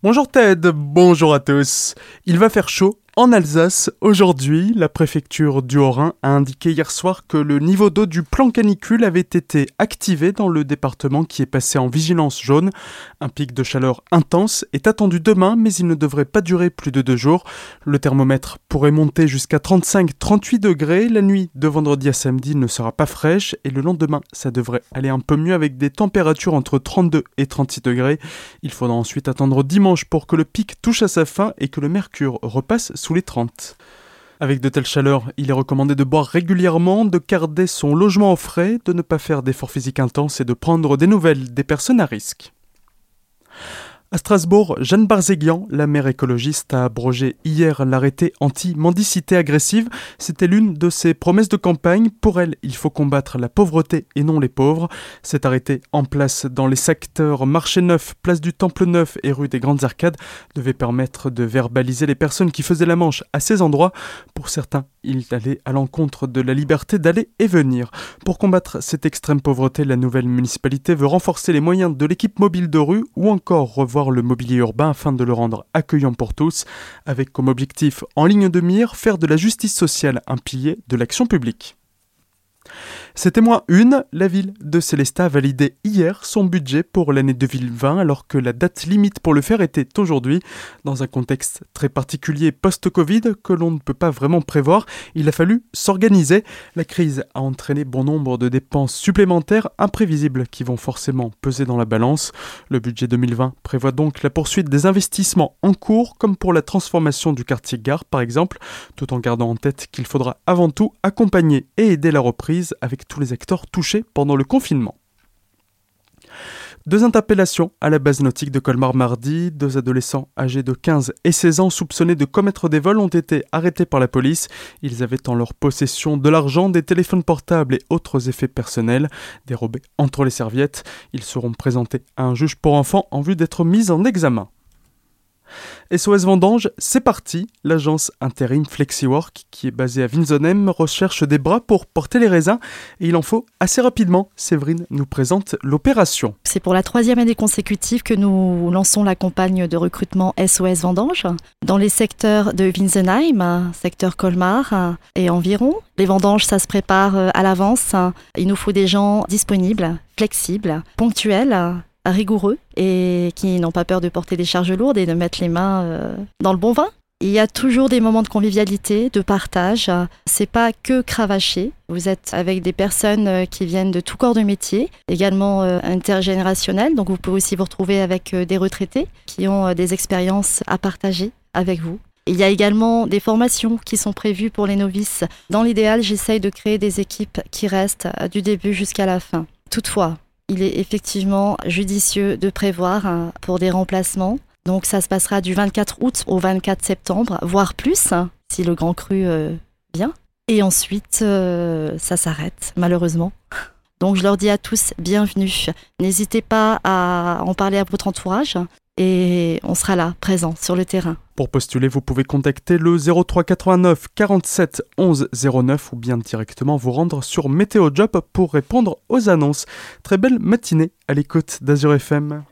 Bonjour Ted, bonjour à tous. Il va faire chaud en Alsace, aujourd'hui, la préfecture du Haut-Rhin a indiqué hier soir que le niveau d'eau du plan canicule avait été activé dans le département qui est passé en vigilance jaune. Un pic de chaleur intense est attendu demain, mais il ne devrait pas durer plus de deux jours. Le thermomètre pourrait monter jusqu'à 35-38 degrés. La nuit de vendredi à samedi ne sera pas fraîche et le lendemain, ça devrait aller un peu mieux avec des températures entre 32 et 36 degrés. Il faudra ensuite attendre dimanche pour que le pic touche à sa fin et que le mercure repasse les 30. Avec de telles chaleurs, il est recommandé de boire régulièrement, de garder son logement au frais, de ne pas faire d'efforts physiques intenses et de prendre des nouvelles des personnes à risque. À Strasbourg, Jeanne Barzéguian, la maire écologiste, a abrogé hier l'arrêté anti-mendicité agressive. C'était l'une de ses promesses de campagne. Pour elle, il faut combattre la pauvreté et non les pauvres. Cet arrêté, en place dans les secteurs Marché Neuf, Place du Temple Neuf et rue des Grandes Arcades, devait permettre de verbaliser les personnes qui faisaient la manche à ces endroits. Pour certains, il allait à l'encontre de la liberté d'aller et venir. Pour combattre cette extrême pauvreté, la nouvelle municipalité veut renforcer les moyens de l'équipe mobile de rue ou encore revoir le mobilier urbain afin de le rendre accueillant pour tous, avec comme objectif en ligne de mire faire de la justice sociale un pilier de l'action publique. C'était moins une, la ville de Célestat a validé hier son budget pour l'année 2020 alors que la date limite pour le faire était aujourd'hui. Dans un contexte très particulier post-Covid que l'on ne peut pas vraiment prévoir, il a fallu s'organiser. La crise a entraîné bon nombre de dépenses supplémentaires imprévisibles qui vont forcément peser dans la balance. Le budget 2020 prévoit donc la poursuite des investissements en cours comme pour la transformation du quartier gare par exemple, tout en gardant en tête qu'il faudra avant tout accompagner et aider la reprise avec tous les acteurs touchés pendant le confinement. Deux interpellations à la base nautique de Colmar mardi. Deux adolescents âgés de 15 et 16 ans soupçonnés de commettre des vols ont été arrêtés par la police. Ils avaient en leur possession de l'argent, des téléphones portables et autres effets personnels dérobés entre les serviettes. Ils seront présentés à un juge pour enfants en vue d'être mis en examen. SOS Vendange, c'est parti. L'agence intérim FlexiWork, qui est basée à Vinzonem, recherche des bras pour porter les raisins et il en faut assez rapidement. Séverine nous présente l'opération. C'est pour la troisième année consécutive que nous lançons la campagne de recrutement SOS Vendange dans les secteurs de Winsenheim, secteur Colmar et environ. Les vendanges, ça se prépare à l'avance. Il nous faut des gens disponibles, flexibles, ponctuels rigoureux et qui n'ont pas peur de porter des charges lourdes et de mettre les mains euh, dans le bon vin. Il y a toujours des moments de convivialité, de partage. C'est pas que cravacher. Vous êtes avec des personnes euh, qui viennent de tout corps de métier, également euh, intergénérationnelles. Donc vous pouvez aussi vous retrouver avec des retraités qui ont des expériences à partager avec vous. Il y a également des formations qui sont prévues pour les novices. Dans l'idéal, j'essaye de créer des équipes qui restent du début jusqu'à la fin. Toutefois, il est effectivement judicieux de prévoir hein, pour des remplacements. Donc ça se passera du 24 août au 24 septembre, voire plus, hein, si le grand cru euh, vient. Et ensuite, euh, ça s'arrête, malheureusement. Donc je leur dis à tous, bienvenue. N'hésitez pas à en parler à votre entourage et on sera là, présent sur le terrain. Pour postuler, vous pouvez contacter le 03 89 47 11 09 ou bien directement vous rendre sur Météo Job pour répondre aux annonces. Très belle matinée à l'écoute d'Azur FM.